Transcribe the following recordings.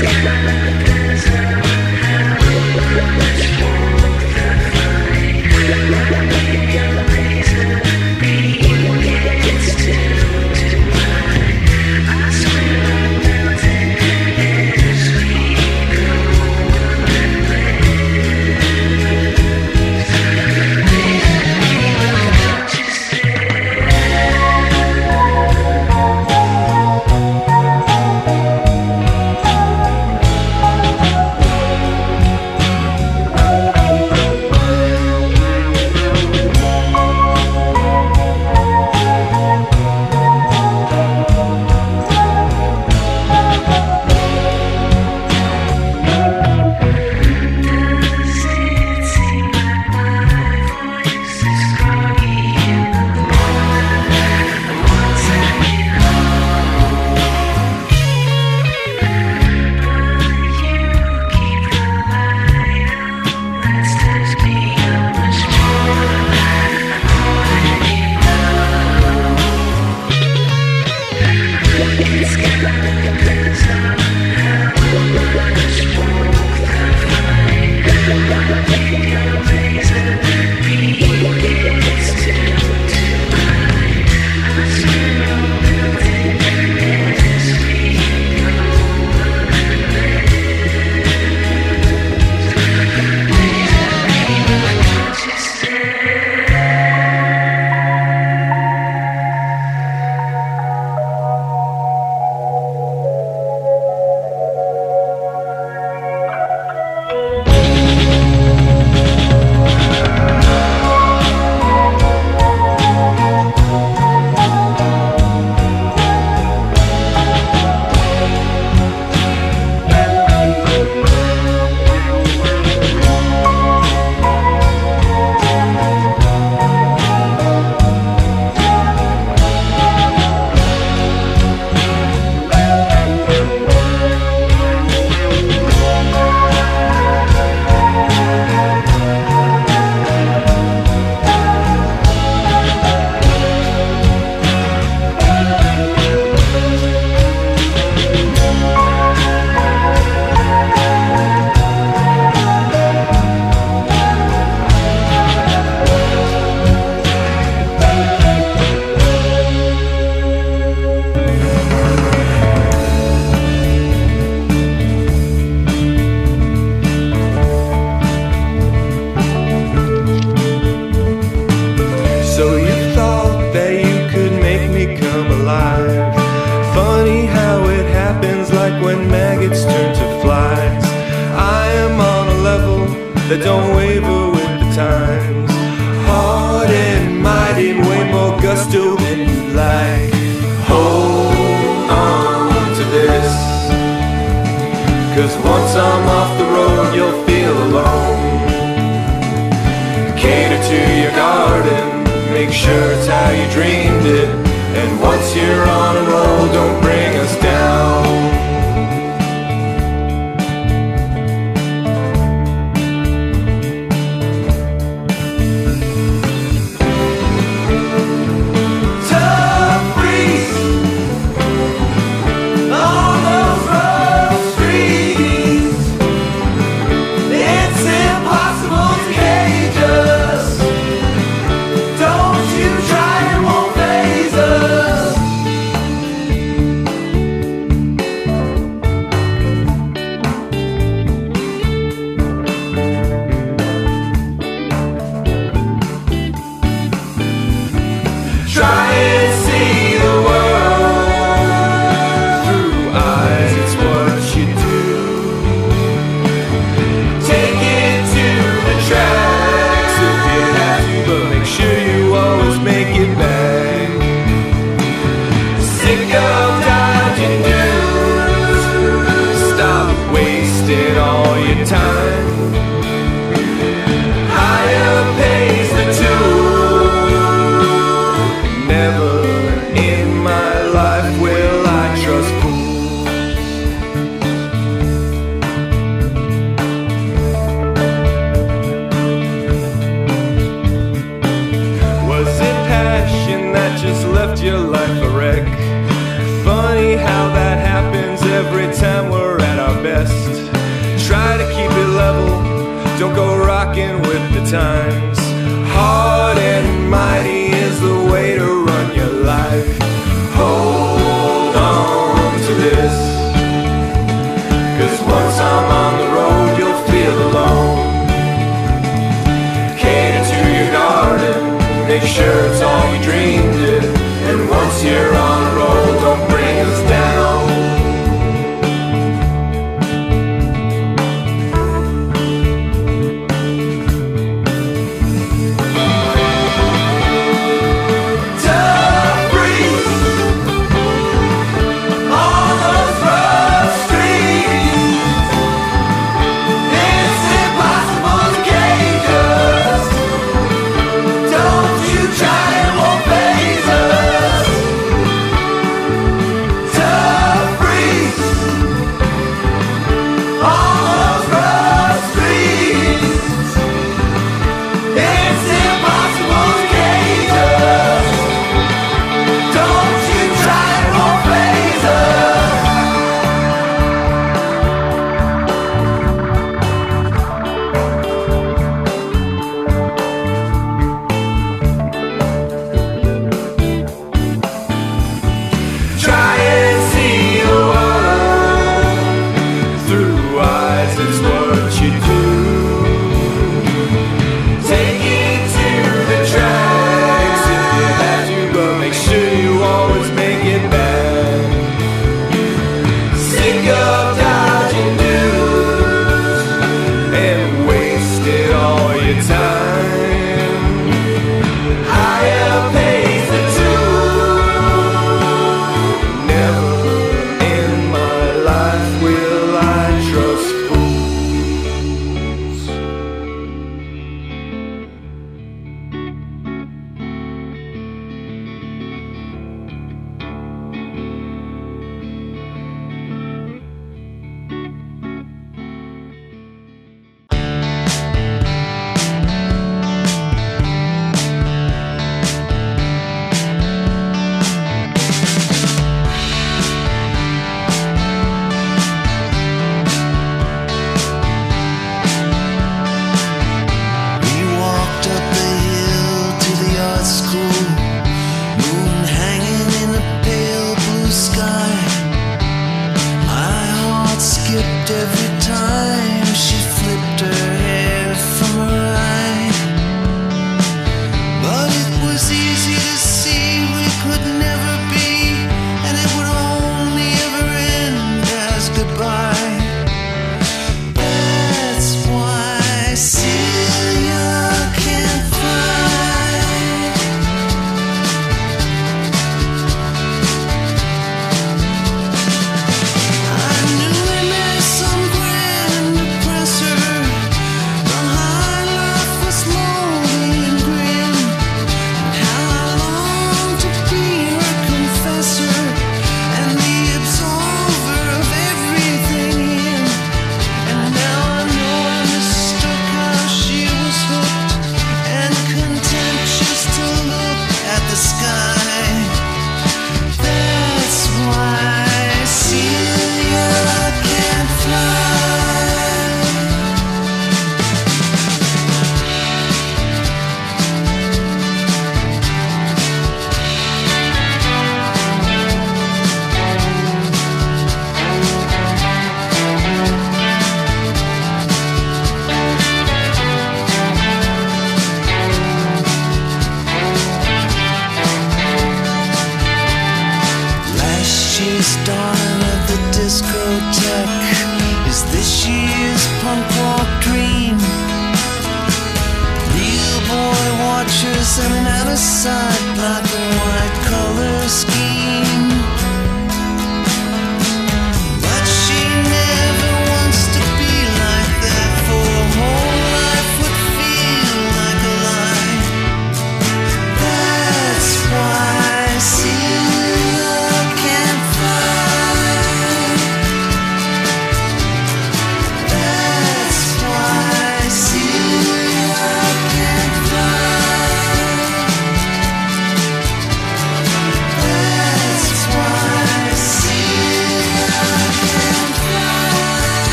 i'm Yeah.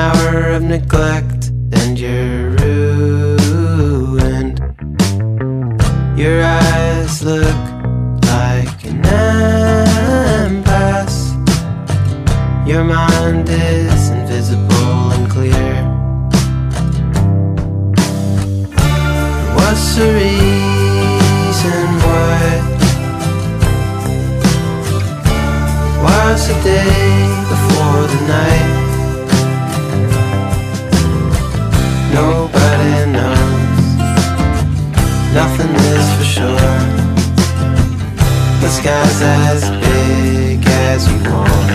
hour of neglect and you're ruined. Your eyes look like an empress. Your mind is invisible and clear. What's the reason why? Why's the day? for sure. The sky's as big as you want.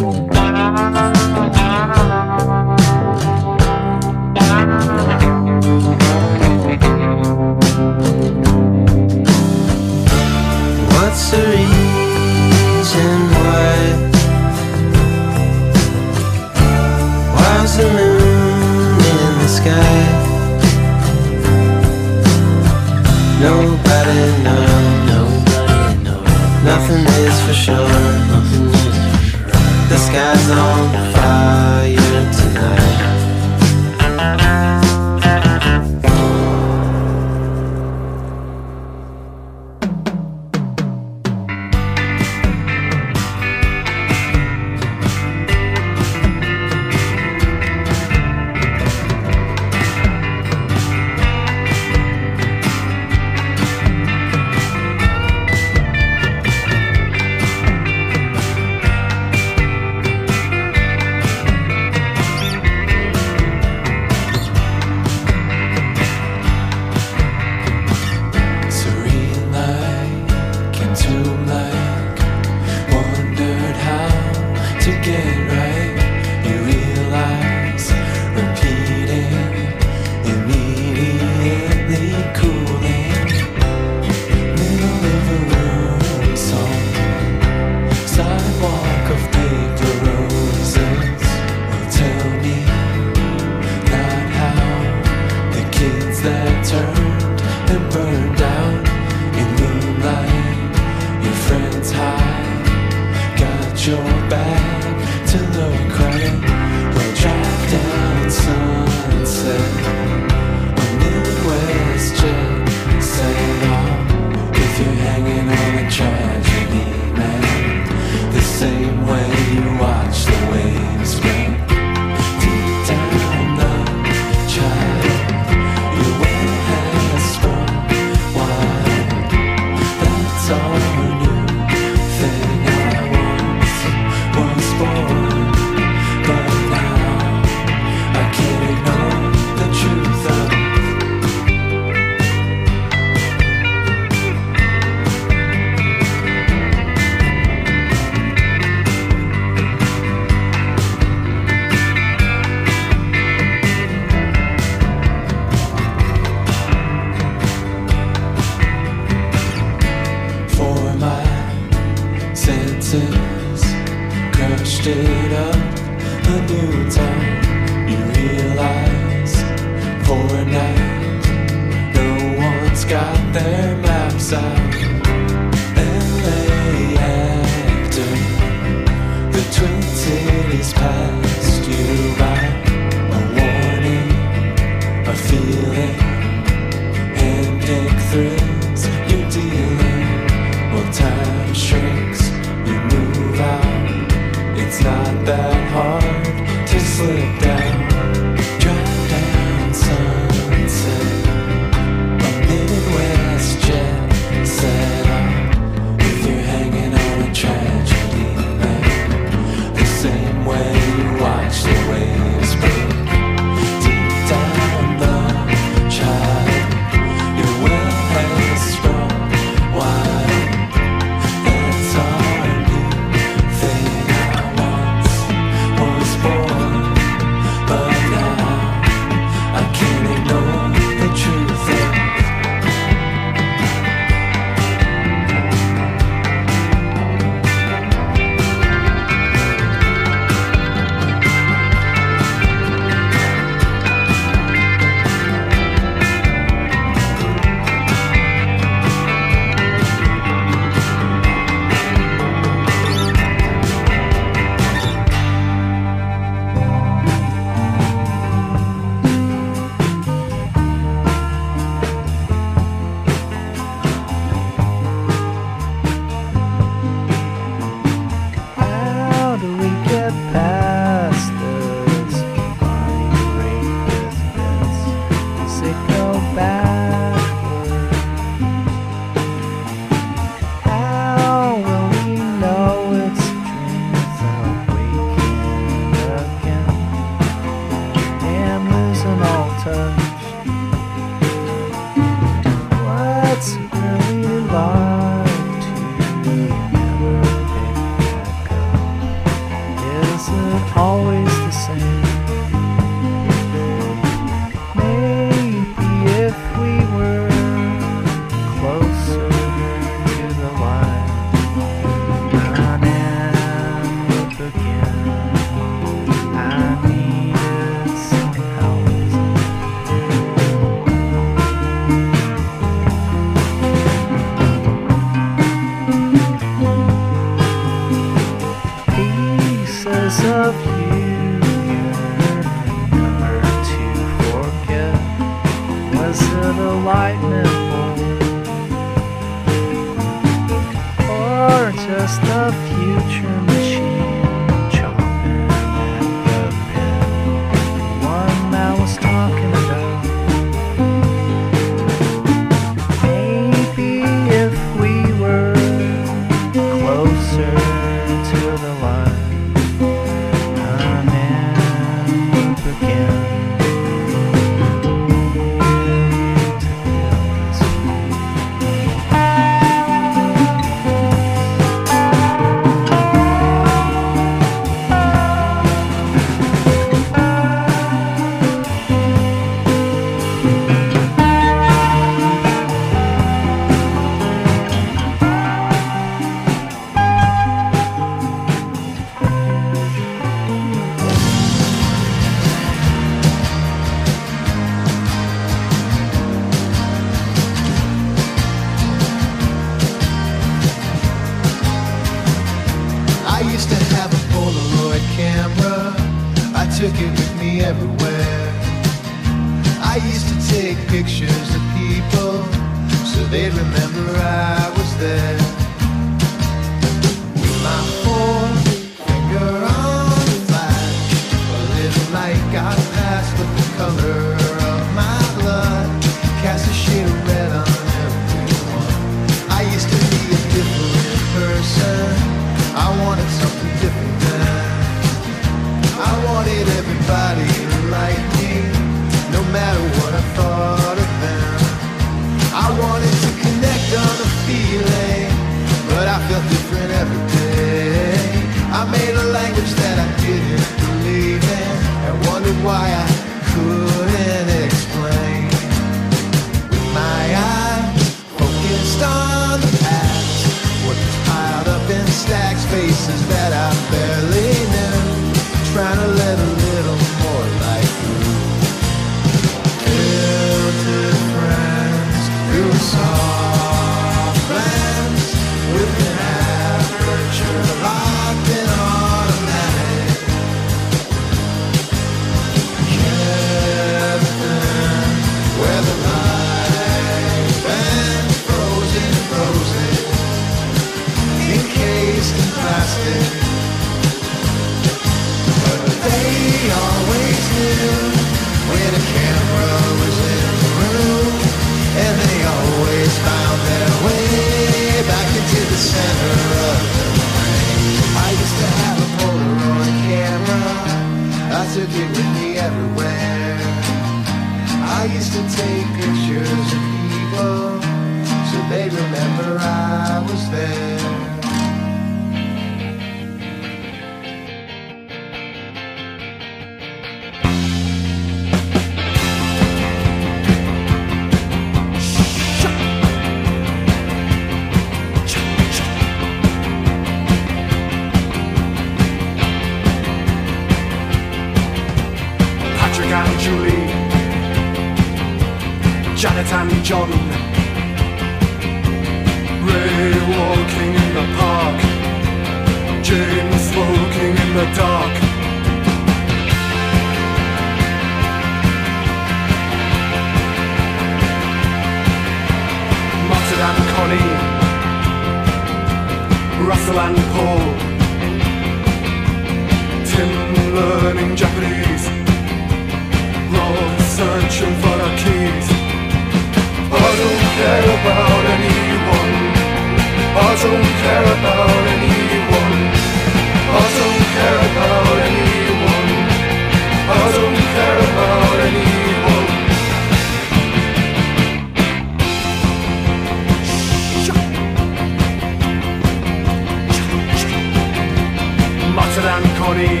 کنی.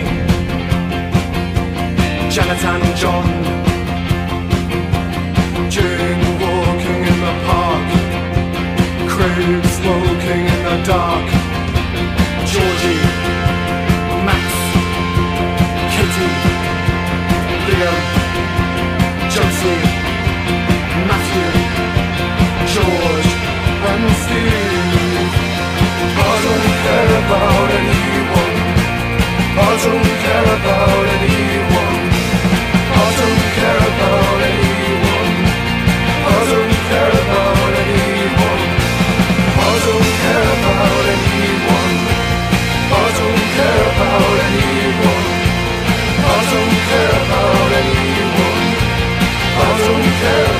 جنتن جان. Yeah.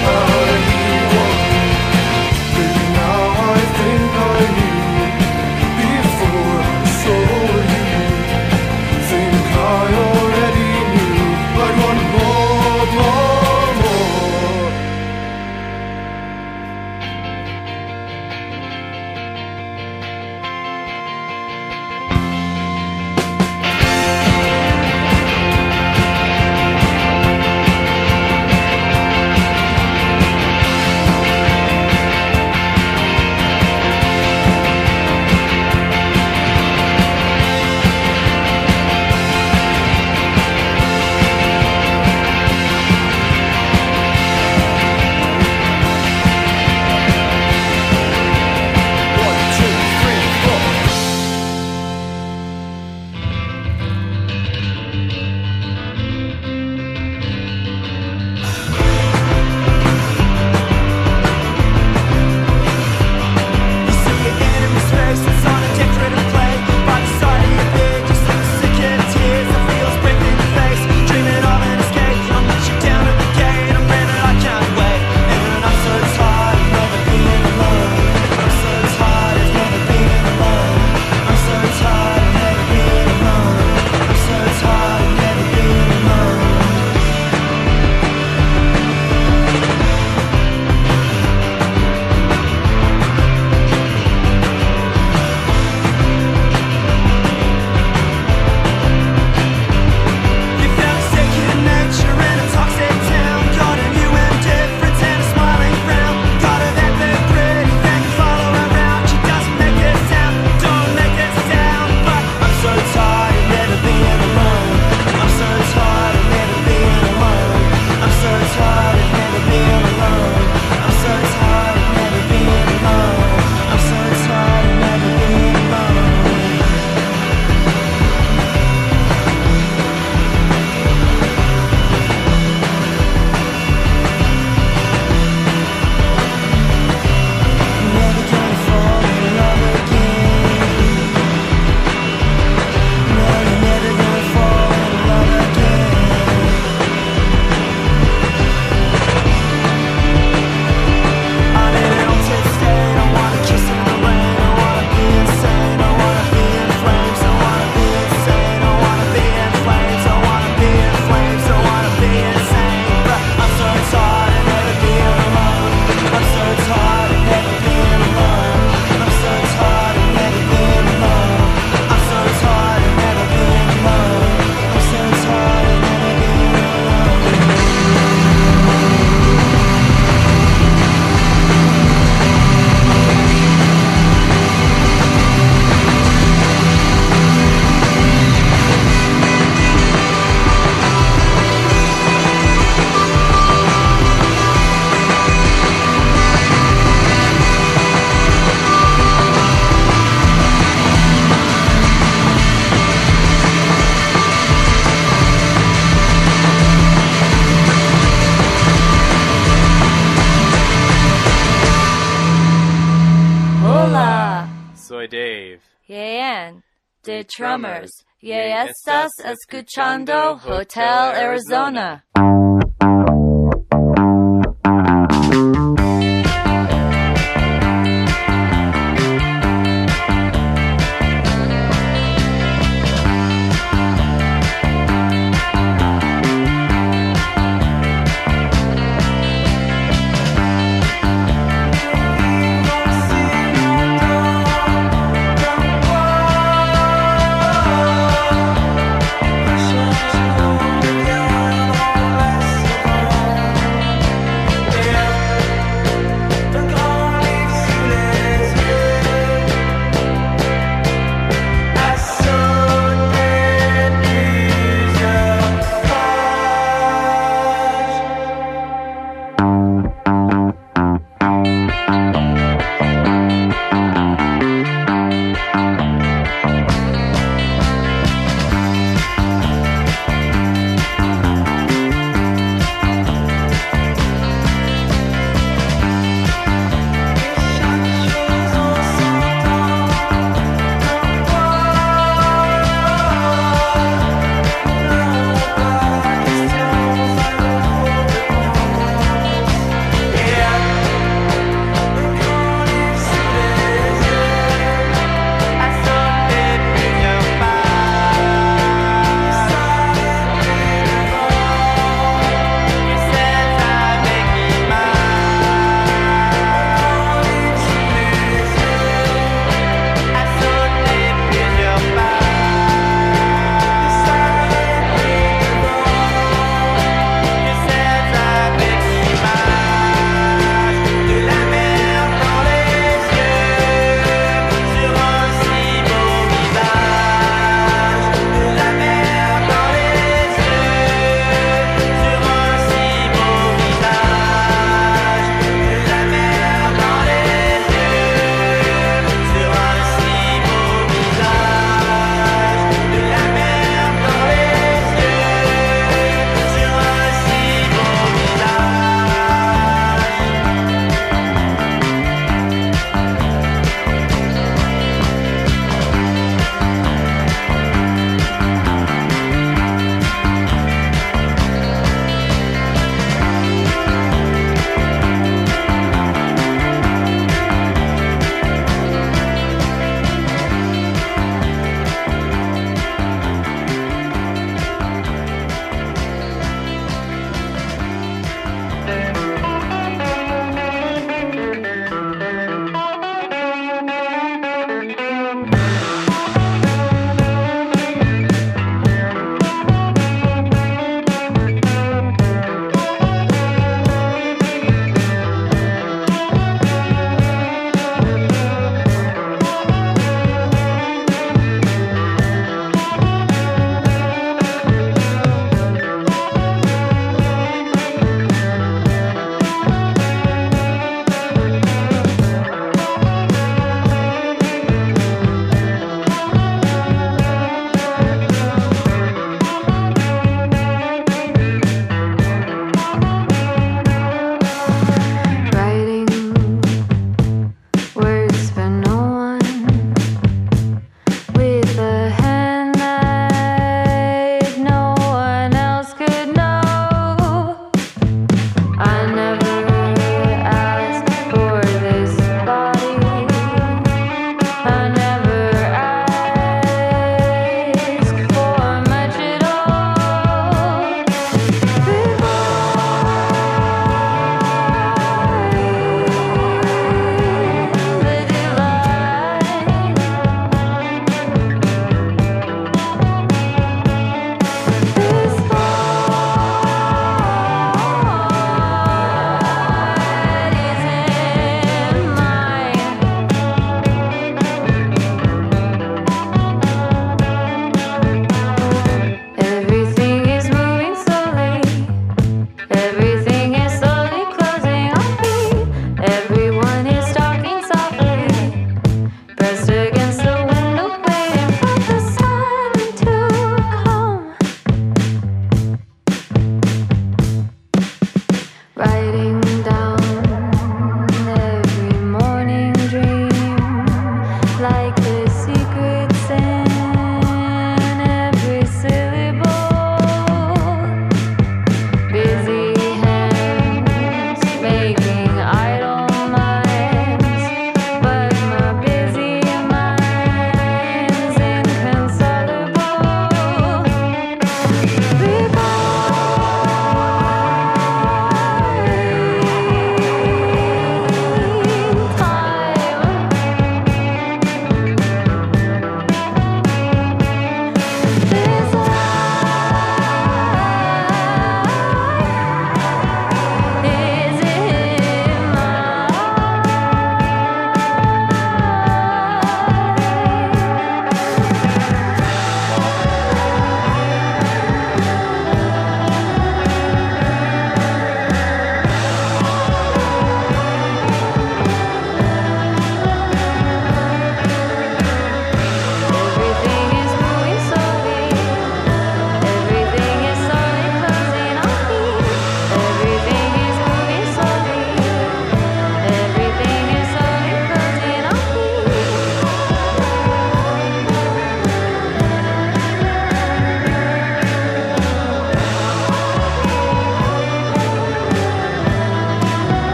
Escuchando Hotel Arizona.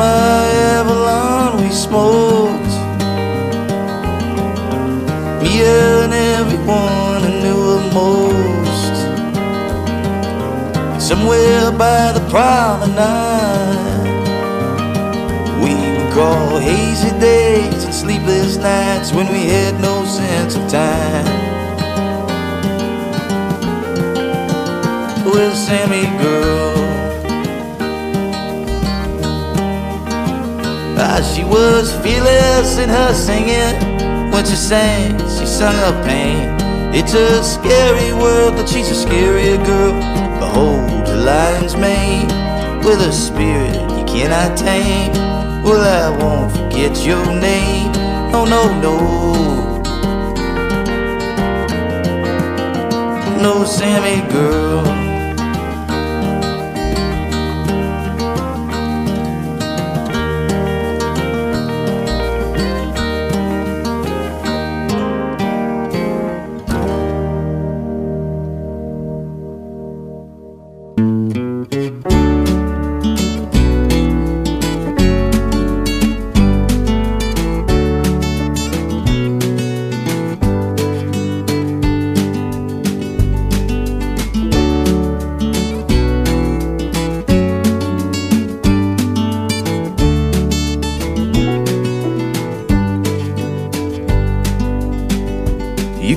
My Avalon we smoked. Me and everyone I knew most. Somewhere by the promenade We would call hazy days and sleepless nights When we had no sense of time. Well, Sammy girl Ah, she was fearless in her singing. When she sang, she sung her pain. It's a scary world, but she's a scarier girl. Behold, the lion's mane with a spirit you cannot tame. Well, I won't forget your name. Oh, no, no. No, Sammy girl.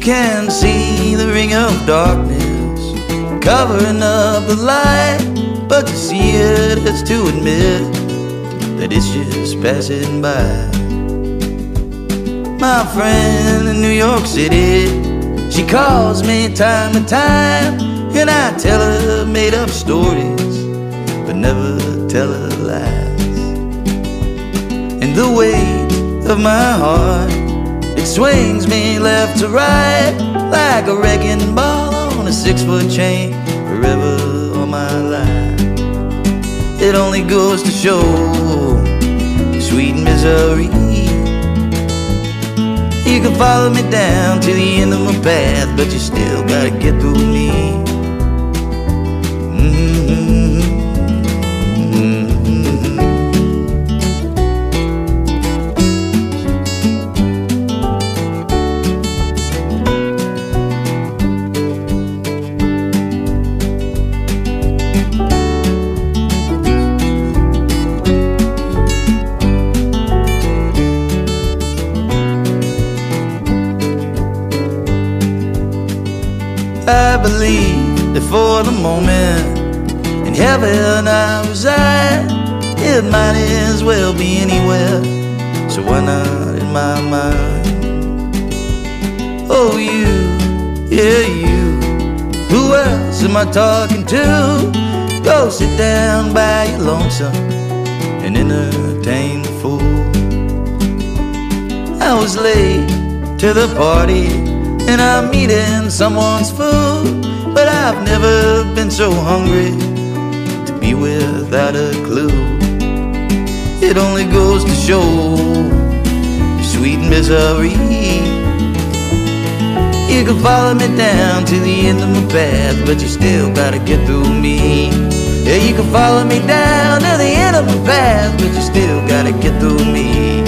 Can see the ring of darkness covering up the light, but to see it is to admit that it's just passing by. My friend in New York City, she calls me time and time, and I tell her made up stories, but never tell her lies. And the weight of my heart swings me left to right like a wrecking ball on a six foot chain forever all my life. It only goes to show sweet misery. You can follow me down to the end of my path, but you still gotta get through me. The moment in heaven I reside. It might as well be anywhere, so why not in my mind? Oh, you, yeah, you. Who else am I talking to? Go sit down by your lonesome and entertain the fool. I was late to the party and I'm eating someone's food. I've never been so hungry to be without a clue. It only goes to show sweet misery. You can follow me down to the end of my path, but you still gotta get through me. Yeah, you can follow me down to the end of my path, but you still gotta get through me.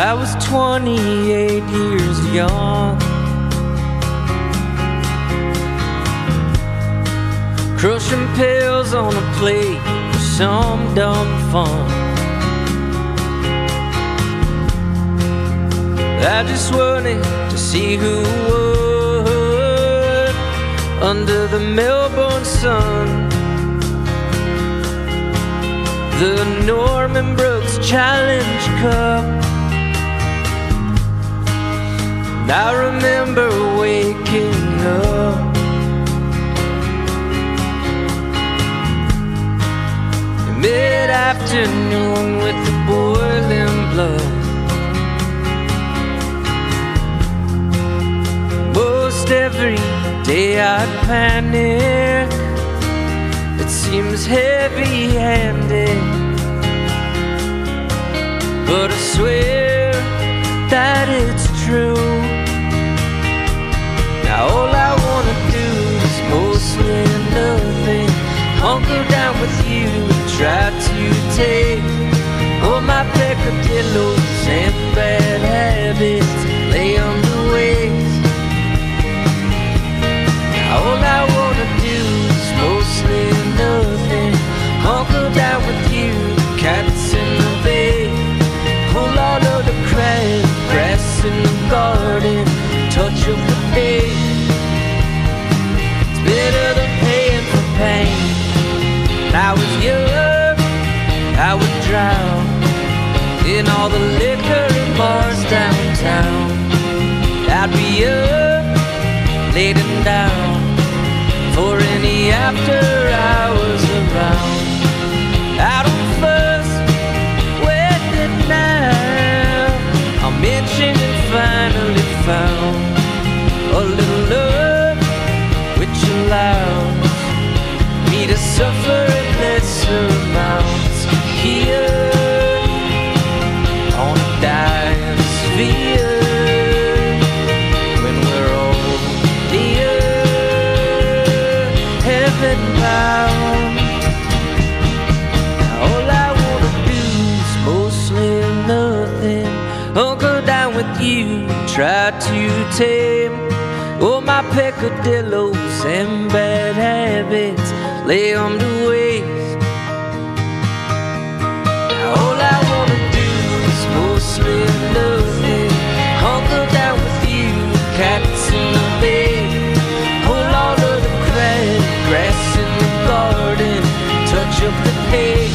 I was 28 years young. Crushing pills on a plate for some dumb fun. I just wanted to see who would under the Melbourne sun. The Norman Brookes Challenge Cup. And I remember waking up. Mid afternoon with the boiling blood. Most every day I panic. It seems heavy handed. But I swear that it's true. All I wanna do is mostly nothing. Hunker down with you and try to take all my peccadillos and bad habits, lay on the waste. All I wanna do is mostly nothing. Hunker down with you, cats in the bay. Pull all of the crab, grass in the garden, touch of in all the liquor bars downtown. I'd be up, laying down for any after hours around. My peccadillos and bad habits, lay on to waste. Now all I wanna do is mostly nothing. Hunker down with you, cats in the bay. Pull all of the crab, grass in the garden, touch of the hay.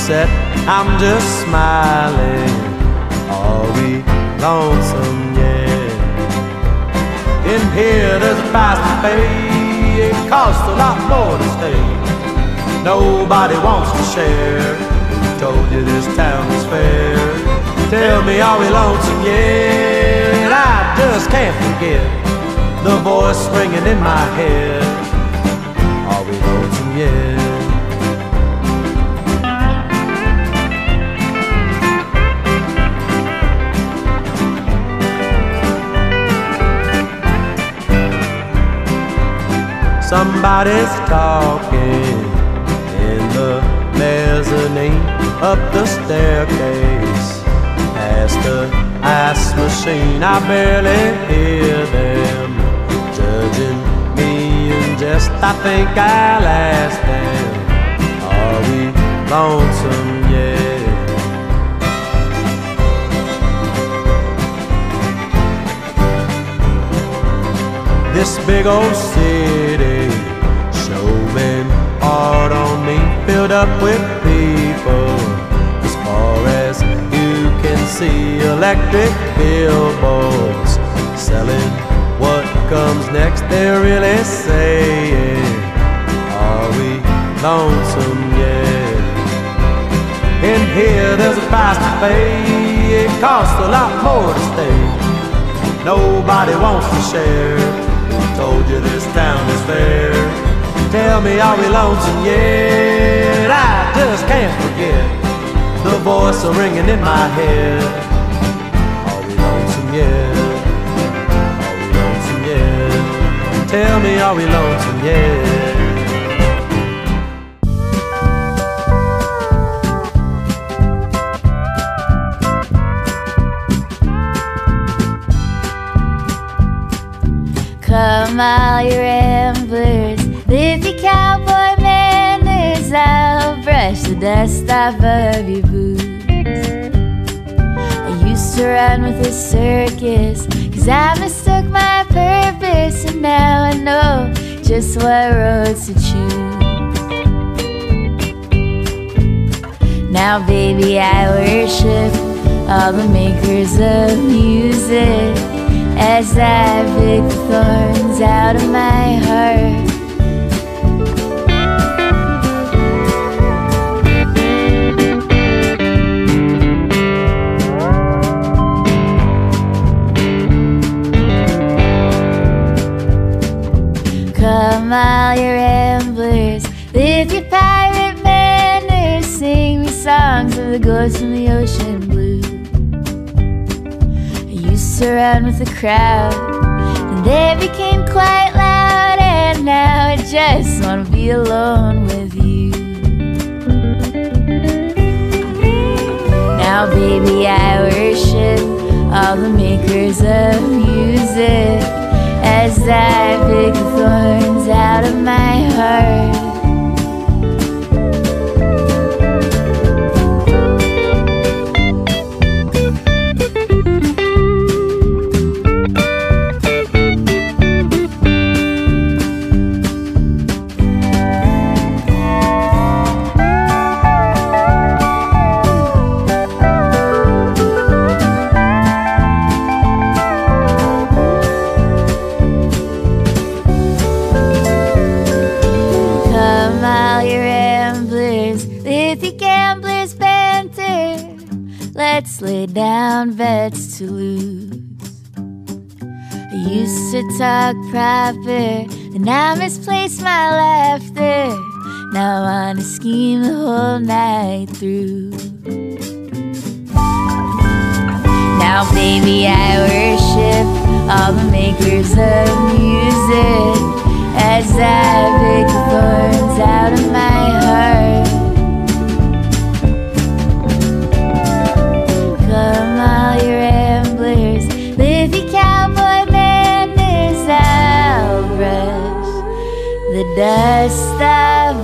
Upset. I'm just smiling. Are we lonesome yet? In here, there's a price to pay. It costs a lot more to stay. Nobody wants to share. Told you this town is fair? Tell me, are we lonesome yet? I just can't forget the voice ringing in my head. Are we lonesome yet? Somebody's talking in the mezzanine up the staircase past the ice machine. I barely hear them judging me and just I think I'll ask them, Are we lonesome yet? This big old city hard on me, filled up with people as far as you can see. Electric billboards selling what comes next. They're really saying, Are we lonesome yet? In here, there's a price to pay. It costs a lot more to stay. Nobody wants to share. Who told you this town is fair? Tell me, are we lonesome yet? I just can't forget the voice ringing in my head. Are we lonesome yet? Are we lonesome yet? Tell me, are we lonesome yet? Come all you the dust off of your boots. I used to run with a circus, cause I mistook my purpose, and now I know just what roads to choose. Now, baby, I worship all the makers of music as I pick the thorns out of my heart. Come all you ramblers, live your pirate manners, sing me songs of the ghosts from the ocean blue. I used to run with the crowd, and they became quite loud, and now I just wanna be alone with you. Now, baby, I worship all the makers of music as I pick the thorns out of my heart. Down bets to lose. I used to talk proper, and I misplaced my laughter. Now I wanna scheme the whole night through. Now, baby, I worship all the makers of music as I pick the thorns out of my heart. The dust off